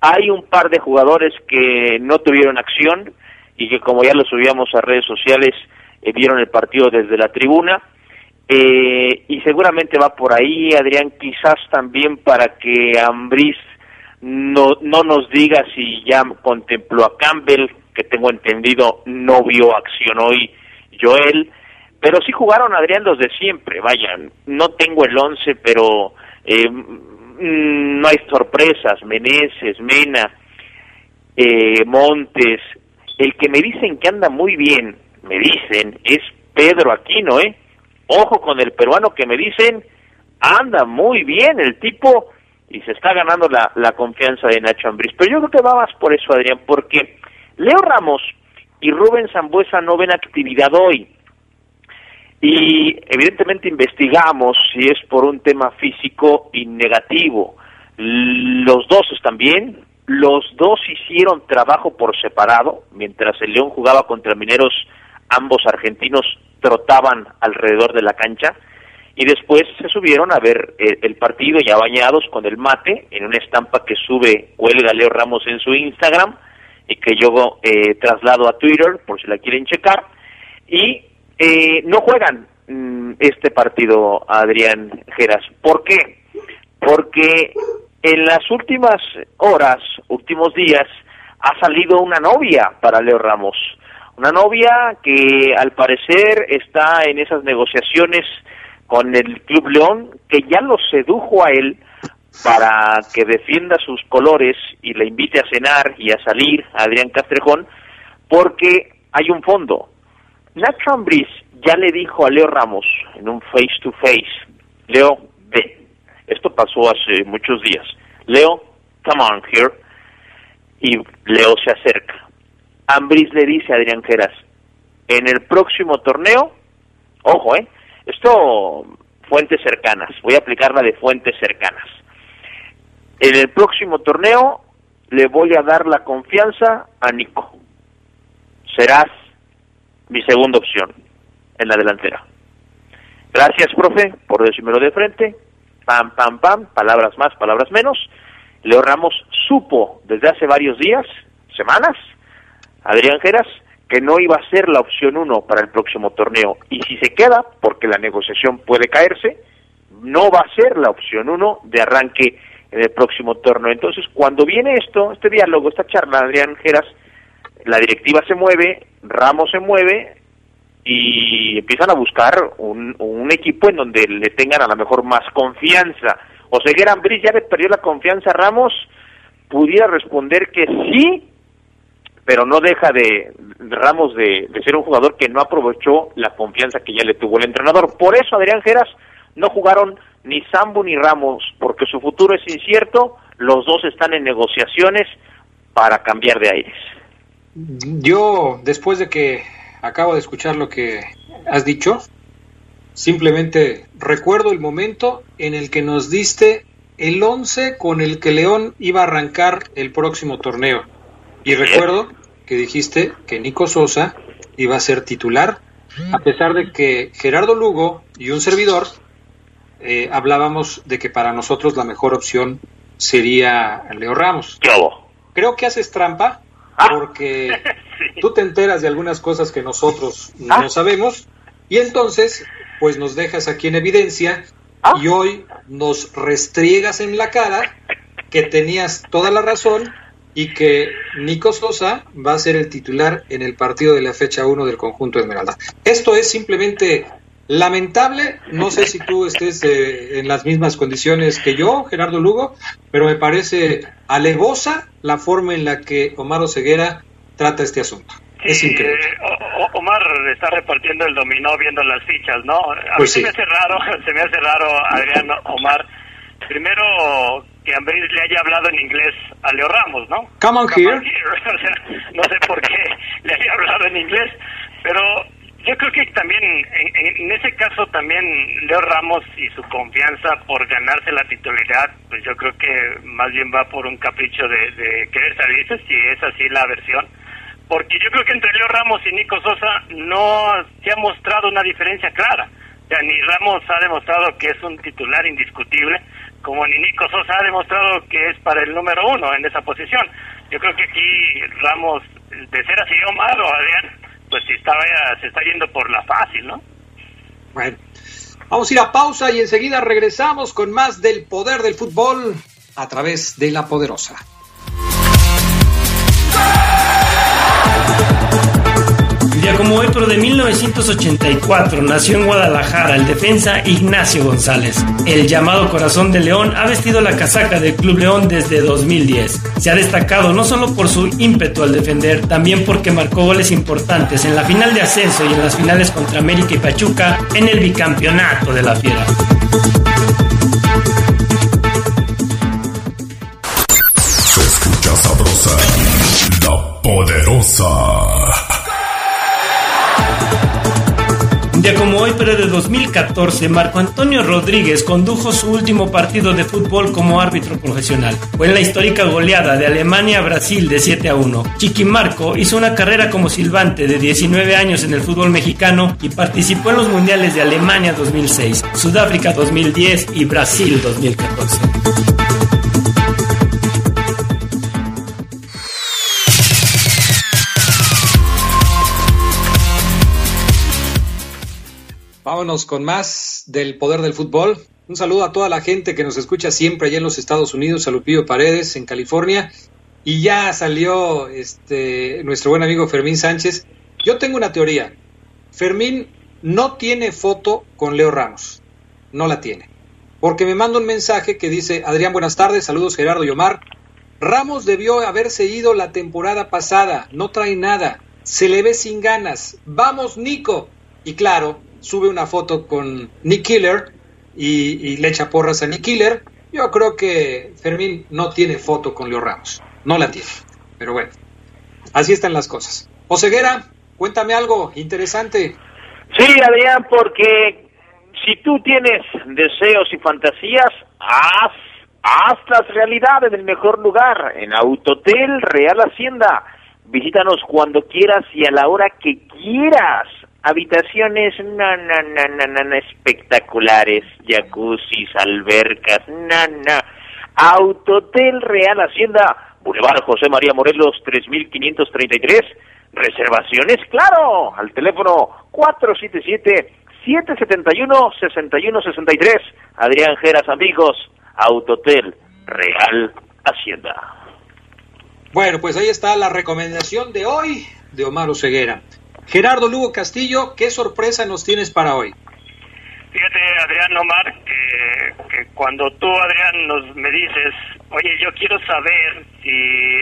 hay un par de jugadores que no tuvieron acción y que como ya lo subíamos a redes sociales, eh, vieron el partido desde la tribuna. Eh, y seguramente va por ahí, Adrián, quizás también para que Ambriz no, no nos diga si ya contempló a Campbell, que tengo entendido no vio acción hoy Joel, pero sí jugaron Adrián los de siempre, vayan, no tengo el once, pero eh, mm, no hay sorpresas, Meneses, Mena, eh, Montes, el que me dicen que anda muy bien, me dicen, es Pedro Aquino, ¿eh? Ojo con el peruano que me dicen, anda muy bien el tipo y se está ganando la, la confianza de Nacho Ambriz. Pero yo creo que va más por eso, Adrián, porque Leo Ramos y Rubén Zambuesa no ven actividad hoy. Y evidentemente investigamos si es por un tema físico y negativo. Los dos están bien, los dos hicieron trabajo por separado, mientras el León jugaba contra Mineros, ambos argentinos trotaban alrededor de la cancha. Y después se subieron a ver el, partido ya bañados con el mate en una estampa que sube cuelga Leo Ramos en su Instagram y que yo eh, traslado a Twitter por si la quieren checar. Y eh, no juegan mm, este partido Adrián Geras. ¿Por qué? Porque en las últimas horas, últimos días, ha salido una novia para Leo Ramos. Una novia que al parecer está en esas negociaciones con el Club León, que ya lo sedujo a él para que defienda sus colores y le invite a cenar y a salir a Adrián Castrejón, porque hay un fondo. Nacho Ambriz ya le dijo a Leo Ramos en un face to face, Leo, ve, esto pasó hace muchos días, Leo, come on here, y Leo se acerca. Ambriz le dice a Adrián Geras, en el próximo torneo, ojo, eh, esto, fuentes cercanas, voy a aplicarla de fuentes cercanas. En el próximo torneo le voy a dar la confianza a Nico. Serás mi segunda opción en la delantera. Gracias, profe, por decírmelo de frente. Pam, pam, pam, palabras más, palabras menos. Leo Ramos supo desde hace varios días, semanas, Adrián Geras, que no iba a ser la opción uno para el próximo torneo. Y si se queda, porque la negociación puede caerse, no va a ser la opción uno de arranque en el próximo torneo. Entonces, cuando viene esto, este diálogo, esta charla, Adrián Geras, la directiva se mueve, Ramos se mueve y empiezan a buscar un, equipo en donde le tengan a lo mejor más confianza. O Ceguera Ambris ya le perdió la confianza a Ramos, pudiera responder que sí, pero no deja de Ramos de, ser un jugador que no aprovechó la confianza que ya le tuvo el entrenador. Por eso Adrián Geras no jugaron ni Sambo ni Ramos, porque su futuro es incierto, los dos están en negociaciones para cambiar de aires. Yo, después de que acabo de escuchar lo que has dicho, simplemente recuerdo el momento en el que nos diste el 11 con el que León iba a arrancar el próximo torneo. Y recuerdo que dijiste que Nico Sosa iba a ser titular, a pesar de que Gerardo Lugo y un servidor eh, hablábamos de que para nosotros la mejor opción sería Leo Ramos. Creo que haces trampa ah. porque [LAUGHS] tú te enteras de algunas cosas que nosotros no ah. sabemos y entonces pues nos dejas aquí en evidencia ah. y hoy nos restriegas en la cara que tenías toda la razón y que Nico Sosa va a ser el titular en el partido de la fecha 1 del conjunto de Esmeralda. Esto es simplemente lamentable, no sé si tú estés eh, en las mismas condiciones que yo, Gerardo Lugo, pero me parece alevosa la forma en la que Omar Ceguera trata este asunto. Es increíble. Eh, Omar está repartiendo el dominó viendo las fichas, ¿no? A pues mí se me hace raro, [LAUGHS] se me hace raro, Adrián Omar. Primero, que Ambris le haya hablado en inglés a Leo Ramos, ¿no? Come on here. [LAUGHS] no sé por qué le haya hablado en inglés, pero yo creo que también, en, ese caso también Leo Ramos y su confianza por ganarse la titularidad, pues yo creo que más bien va por un capricho de, de querer salirse, si es así la versión. Porque yo creo que entre Leo Ramos y Nico Sosa no se ha mostrado una diferencia clara. O sea, ni Ramos ha demostrado que es un titular indiscutible, como ni Nico Sosa ha demostrado que es para el número uno en esa posición. Yo creo que aquí Ramos, de ser así Omar o Adrián, pues si estaba, se está yendo por la fácil, ¿no? Bueno, Vamos a ir a pausa y enseguida regresamos con más del poder del fútbol a través de la poderosa. Como hoy, pero de 1984, nació en Guadalajara el defensa Ignacio González. El llamado Corazón de León ha vestido la casaca del Club León desde 2010. Se ha destacado no solo por su ímpetu al defender, también porque marcó goles importantes en la final de ascenso y en las finales contra América y Pachuca en el bicampeonato de la Fiera. Se escucha sabrosa, la poderosa. Pero de 2014, Marco Antonio Rodríguez condujo su último partido de fútbol como árbitro profesional. Fue en la histórica goleada de Alemania a Brasil de 7 a 1. Chiqui Marco hizo una carrera como silbante de 19 años en el fútbol mexicano y participó en los mundiales de Alemania 2006, Sudáfrica 2010 y Brasil 2014. Vámonos con más del poder del fútbol. Un saludo a toda la gente que nos escucha siempre allá en los Estados Unidos, a Lupillo Paredes en California. Y ya salió este nuestro buen amigo Fermín Sánchez. Yo tengo una teoría. Fermín no tiene foto con Leo Ramos. No la tiene. Porque me manda un mensaje que dice, Adrián, buenas tardes, saludos Gerardo y Omar. Ramos debió haberse ido la temporada pasada, no trae nada, se le ve sin ganas. Vamos, Nico. Y claro, sube una foto con Nick Killer y, le echa porras a Nick Killer. Yo creo que Fermín no tiene foto con Leo Ramos. No la tiene. Pero bueno, así están las cosas. Oseguera, cuéntame algo interesante. Sí, Adrián, porque si tú tienes deseos y fantasías, haz, haz las realidades en el mejor lugar, en Autotel Real Hacienda. Visítanos cuando quieras y a la hora que quieras habitaciones no, espectaculares, jacuzzis, albercas, no. Autotel Real Hacienda, Boulevard José María Morelos 3533, reservaciones, claro, al teléfono 477 771 6163. Adrián Geras, amigos, Autotel Real Hacienda. Bueno, pues ahí está la recomendación de hoy de Omar Ceguera. Gerardo Lugo Castillo, ¿qué sorpresa nos tienes para hoy? Fíjate, Adrián Omar, que, cuando tú, Adrián, nos me dices, oye, yo quiero saber si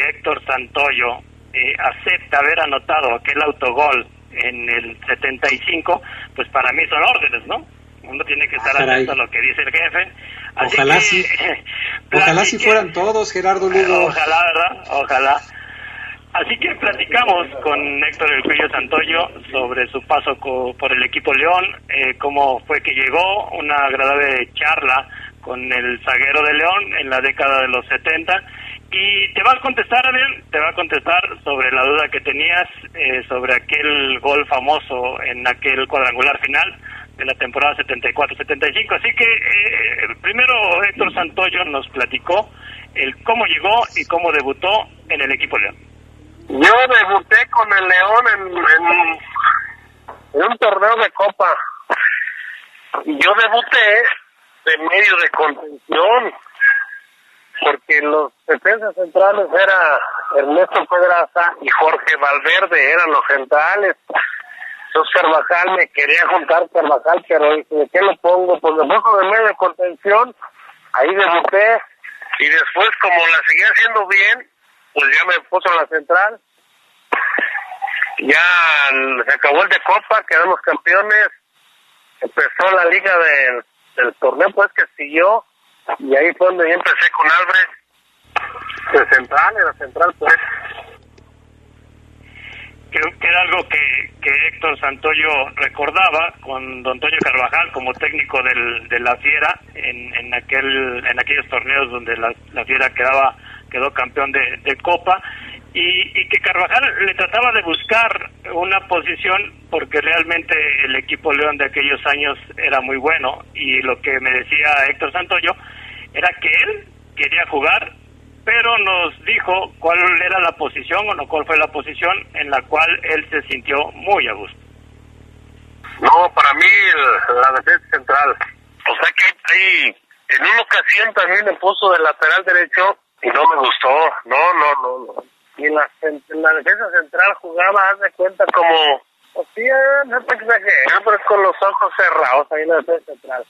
Héctor Santoyo eh, acepta haber anotado aquel autogol en el 75, pues para mí son órdenes, ¿no? Uno tiene que estar ah, atento a lo que dice el jefe. [LAUGHS] ojalá sí. ojalá si fueran todos, Gerardo Lugo. Ojalá, ¿verdad? Ojalá. Así que platicamos con Héctor El Cuello Santoyo sobre su paso por el equipo León, eh, cómo fue que llegó, una agradable charla con el zaguero de León en la década de los 70. Y te va a contestar, Adrián, te va a contestar sobre la duda que tenías eh, sobre aquel gol famoso en aquel cuadrangular final de la temporada 74-75. Así que eh, primero Héctor Santoyo nos platicó el cómo llegó y cómo debutó en el equipo León. Yo debuté con el León en, un torneo de copa. Y yo debuté de medio de contención, porque los defensas centrales era Ernesto Pedraza y Jorge Valverde, eran los centrales. Entonces Carvajal me quería juntar Carvajal, pero ¿de qué lo pongo? Pues lo pongo de medio de contención, ahí debuté, y después como la seguía haciendo bien, pues ya me puso en la central. Ya se acabó el de Copa, quedamos campeones. Empezó la liga del, del torneo, pues que siguió. Y ahí fue donde yo empecé con Álvarez de central, era central, pues. Creo que era algo que, que Héctor Santoyo recordaba con Don Antonio Carvajal como técnico del, de la Fiera en, en aquel en aquellos torneos donde la, la Fiera quedaba quedó campeón de, Copa y, que Carvajal le trataba de buscar una posición porque realmente el equipo León de aquellos años era muy bueno y lo que me decía Héctor Santoyo era que él quería jugar pero nos dijo cuál era la posición o no cuál fue la posición en la cual él se sintió muy a gusto. No, para mí la defensa central. O sea que ahí, en una ocasión también me puso de lateral derecho y no me gustó. No, no, no, no. Y en la, la defensa central jugaba, haz de cuenta, como... O sea, no te exageres, pero con los ojos cerrados ahí en la defensa central.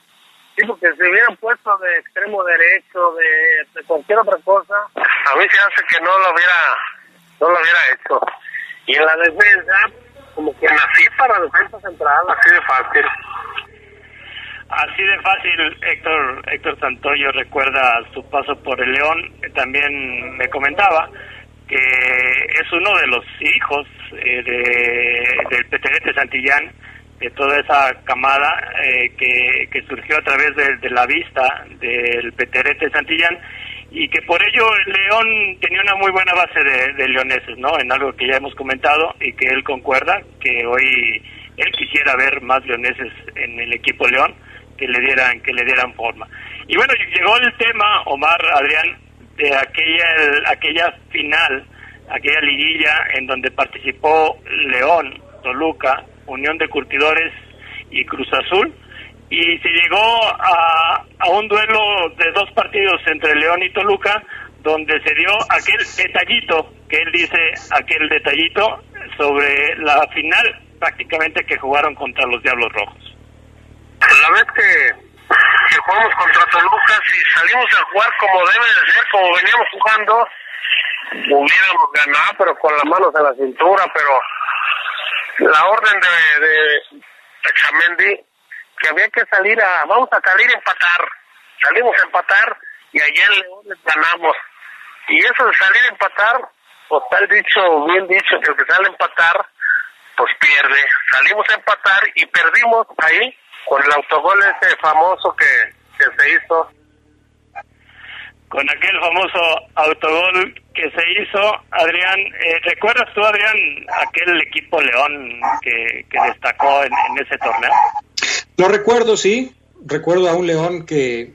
Sí, porque si hubieran puesto de extremo derecho, de, de cualquier otra cosa, a mí se hace que no lo hubiera, no lo hubiera hecho. Y en la defensa, como que nací para defensa central, así de fácil. Así de fácil, Héctor, Héctor Santoyo recuerda su paso por el León, también me comentaba que es uno de los hijos eh, de, del Peterete Santillán, de toda esa camada eh, que, surgió a través de, de la vista del Peterete Santillán y que por ello el León tenía una muy buena base de, de, leoneses, ¿no? En algo que ya hemos comentado y que él concuerda, que hoy él quisiera ver más leoneses en el equipo León que le dieran que le dieran forma. Y bueno, llegó el tema, Omar, Adrián, de aquella aquella final, aquella liguilla en donde participó León, Toluca, Unión de Curtidores y Cruz Azul y se llegó a, a, un duelo de dos partidos entre León y Toluca, donde se dio aquel detallito, que él dice aquel detallito, sobre la final prácticamente que jugaron contra los Diablos Rojos. La vez que, jugamos contra Toluca, si salimos a jugar como debe de ser, como veníamos jugando, hubiéramos ganado, pero con las manos en la cintura, pero la orden de, de que había que salir a, vamos a salir a empatar. Salimos a empatar y les ganamos. Y eso de salir a empatar, pues tal dicho, bien dicho, que el que sale a empatar, pues pierde. Salimos a empatar y perdimos ahí con el autogol ese famoso que, que se hizo. Con aquel famoso autogol que se hizo, Adrián, eh, ¿recuerdas tú, Adrián, aquel equipo León que, que destacó en, en ese torneo? Lo recuerdo, sí. Recuerdo a un León que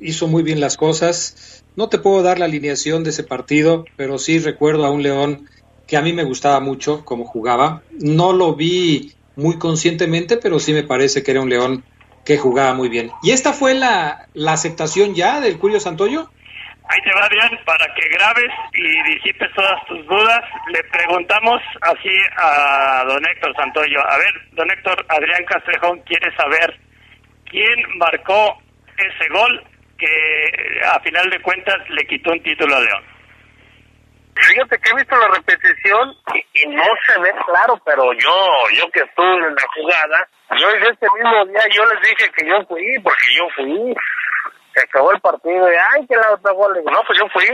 hizo muy bien las cosas. No te puedo dar la alineación de ese partido, pero sí recuerdo a un León que a mí me gustaba mucho cómo jugaba. No lo vi muy conscientemente, pero sí me parece que era un León que jugaba muy bien. ¿Y esta fue la, la aceptación ya del Curio Santoyo? Ahí te va, Adrián, para que grabes y disipes todas tus dudas. Le preguntamos así a don Héctor Santoyo. A ver, don Héctor, Adrián Castrejón quiere saber quién marcó ese gol que a final de cuentas le quitó un título a León. Fíjate que he visto la repetición y, no se ve claro, pero yo, yo que estuve en la jugada, yo ese mismo día yo les dije que yo fui, porque yo fui. Se acabó el partido y ay que la otra gol no pues yo fui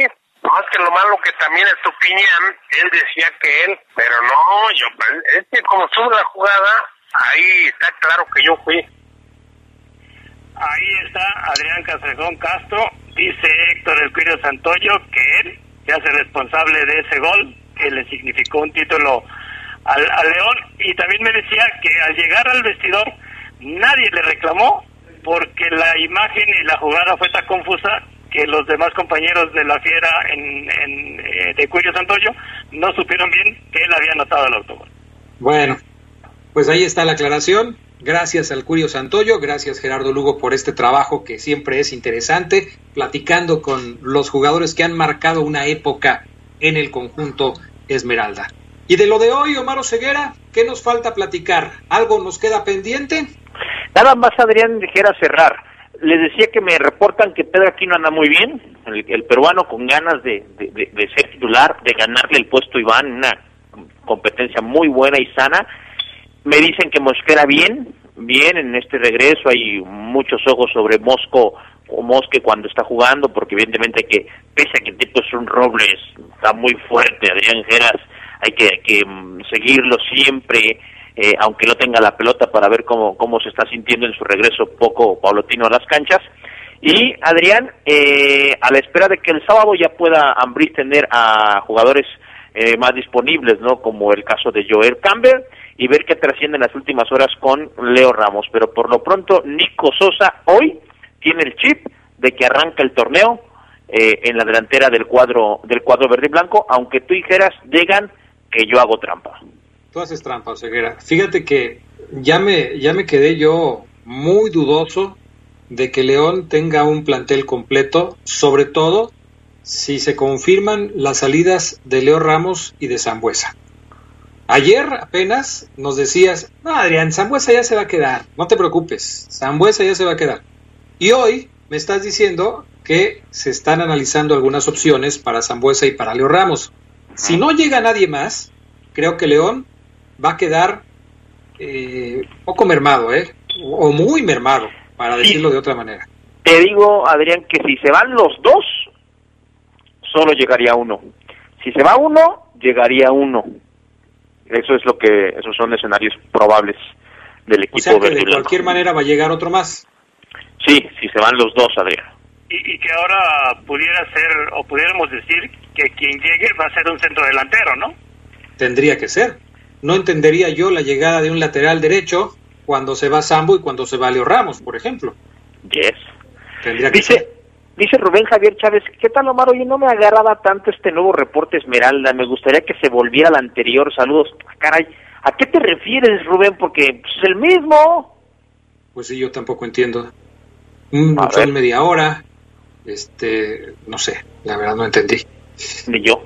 más que lo malo que también Estupiñán él decía que él pero no yo es que como estuvo la jugada ahí está claro que yo fui. Ahí está Adrián Castrejón Castro dice Héctor El Cuido Santoyo que él se hace responsable de ese gol que le significó un título al, al León y también me decía que al llegar al vestidor nadie le reclamó porque la imagen y la jugada fue tan confusa que los demás compañeros de la fiera en, en eh, de Cuyo Santoyo no supieron bien que él había anotado el autogol. Bueno, pues ahí está la aclaración. Gracias al Curio Santoyo, gracias Gerardo Lugo por este trabajo que siempre es interesante, platicando con los jugadores que han marcado una época en el conjunto Esmeralda. Y de lo de hoy, Omar Ceguera, ¿qué nos falta platicar? ¿Algo nos queda pendiente? Nada más, Adrián, dijera cerrar. Les decía que me reportan que Pedro Aquino anda muy bien, el, peruano con ganas de, de, de, de, ser titular, de ganarle el puesto a Iván, una competencia muy buena y sana. Me dicen que Mosquera bien, bien en este regreso, hay muchos ojos sobre Mosco o Mosque cuando está jugando, porque evidentemente que, pese a que el tipo es un Robles, está muy fuerte, Adrián Geras, hay que, que seguirlo siempre, eh, aunque no tenga la pelota para ver cómo, cómo se está sintiendo en su regreso poco paulatino a las canchas. Y Adrián, eh, a la espera de que el sábado ya pueda Ambris tener a jugadores eh, más disponibles, ¿no? Como el caso de Joel Campbell y ver qué trasciende en las últimas horas con Leo Ramos. Pero por lo pronto, Nico Sosa hoy tiene el chip de que arranca el torneo eh, en la delantera del cuadro del cuadro verde y blanco, aunque tú dijeras, llegan que yo hago trampa. tú haces trampa, Oseguera. Fíjate que ya me, ya me quedé yo muy dudoso de que León tenga un plantel completo, sobre todo si se confirman las salidas de Leo Ramos y de Zambuesa. Ayer apenas nos decías, no, Adrián, Zambuesa ya se va a quedar, no te preocupes, Zambuesa ya se va a quedar. Y hoy me estás diciendo que se están analizando algunas opciones para Zambuesa y para Leo Ramos. Si no llega nadie más, creo que León va a quedar eh, poco mermado, ¿eh? O muy mermado, para decirlo de otra manera. Te digo, Adrián, que si se van los dos, solo llegaría uno. Si se va uno, llegaría uno. Eso es lo que, esos son escenarios probables del equipo. O sea que de cualquier manera va a llegar otro más. Sí, si se van los dos, Adrián. Y, y, que ahora pudiera ser, o pudiéramos decir, que quien llegue va a ser un centro delantero, ¿no? Tendría que ser. No entendería yo la llegada de un lateral derecho cuando se va Sambo y cuando se va Leo Ramos, por ejemplo. Yes. Tendría que Dice, ser. Dice Rubén Javier Chávez, ¿qué tal Omar? Oye, no me agradaba tanto este nuevo reporte Esmeralda, me gustaría que se volviera al anterior, saludos. Ah, Caray, ¿a qué te refieres Rubén? Porque pues, es el mismo. Pues sí, yo tampoco entiendo. Un, son media hora, este, no sé, la verdad no entendí. Ni yo.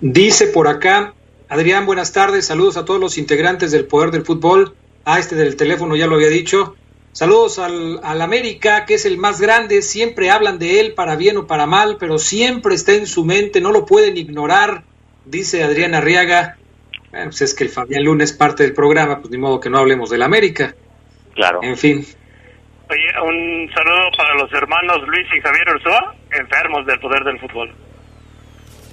Dice por acá, Adrián, buenas tardes, saludos a todos los integrantes del Poder del Fútbol. Ah, este del teléfono ya lo había dicho. Saludos al, al América, que es el más grande, siempre hablan de él para bien o para mal, pero siempre está en su mente, no lo pueden ignorar, dice Adrián Arriaga. Bueno, pues es que el Fabián Luna es parte del programa, pues ni modo que no hablemos del América. Claro. En fin, Oye, un saludo para los hermanos Luis y Javier Ursúa, enfermos del poder del fútbol.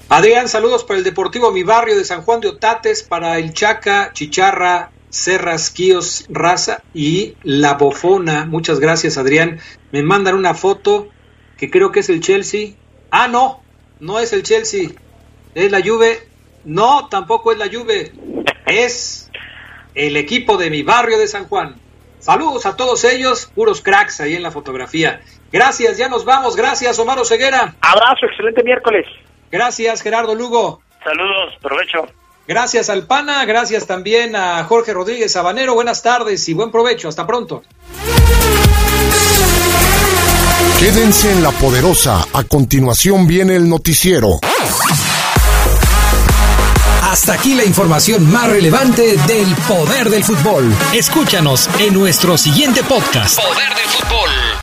Adrián, saludos para el Deportivo Mi Barrio de San Juan de Otates, para el Chaca, Chicharra, Serras, Quíos, Raza y La Bofona. Muchas gracias, Adrián. Me mandan una foto que creo que es el Chelsea. Ah, no, no es el Chelsea. Es la Juve. No, tampoco es la Juve. Es el equipo de mi barrio de San Juan. Saludos a todos ellos, puros cracks ahí en la fotografía. Gracias, ya nos vamos. Gracias, Omar Ceguera. Abrazo, excelente miércoles. Gracias, Gerardo Lugo. Saludos, provecho. Gracias al PANA, gracias también a Jorge Rodríguez Sabanero. Buenas tardes y buen provecho. Hasta pronto. Quédense en la poderosa. A continuación viene el noticiero. Hasta aquí la información más relevante del poder del fútbol. Escúchanos en nuestro siguiente podcast. Poder del fútbol.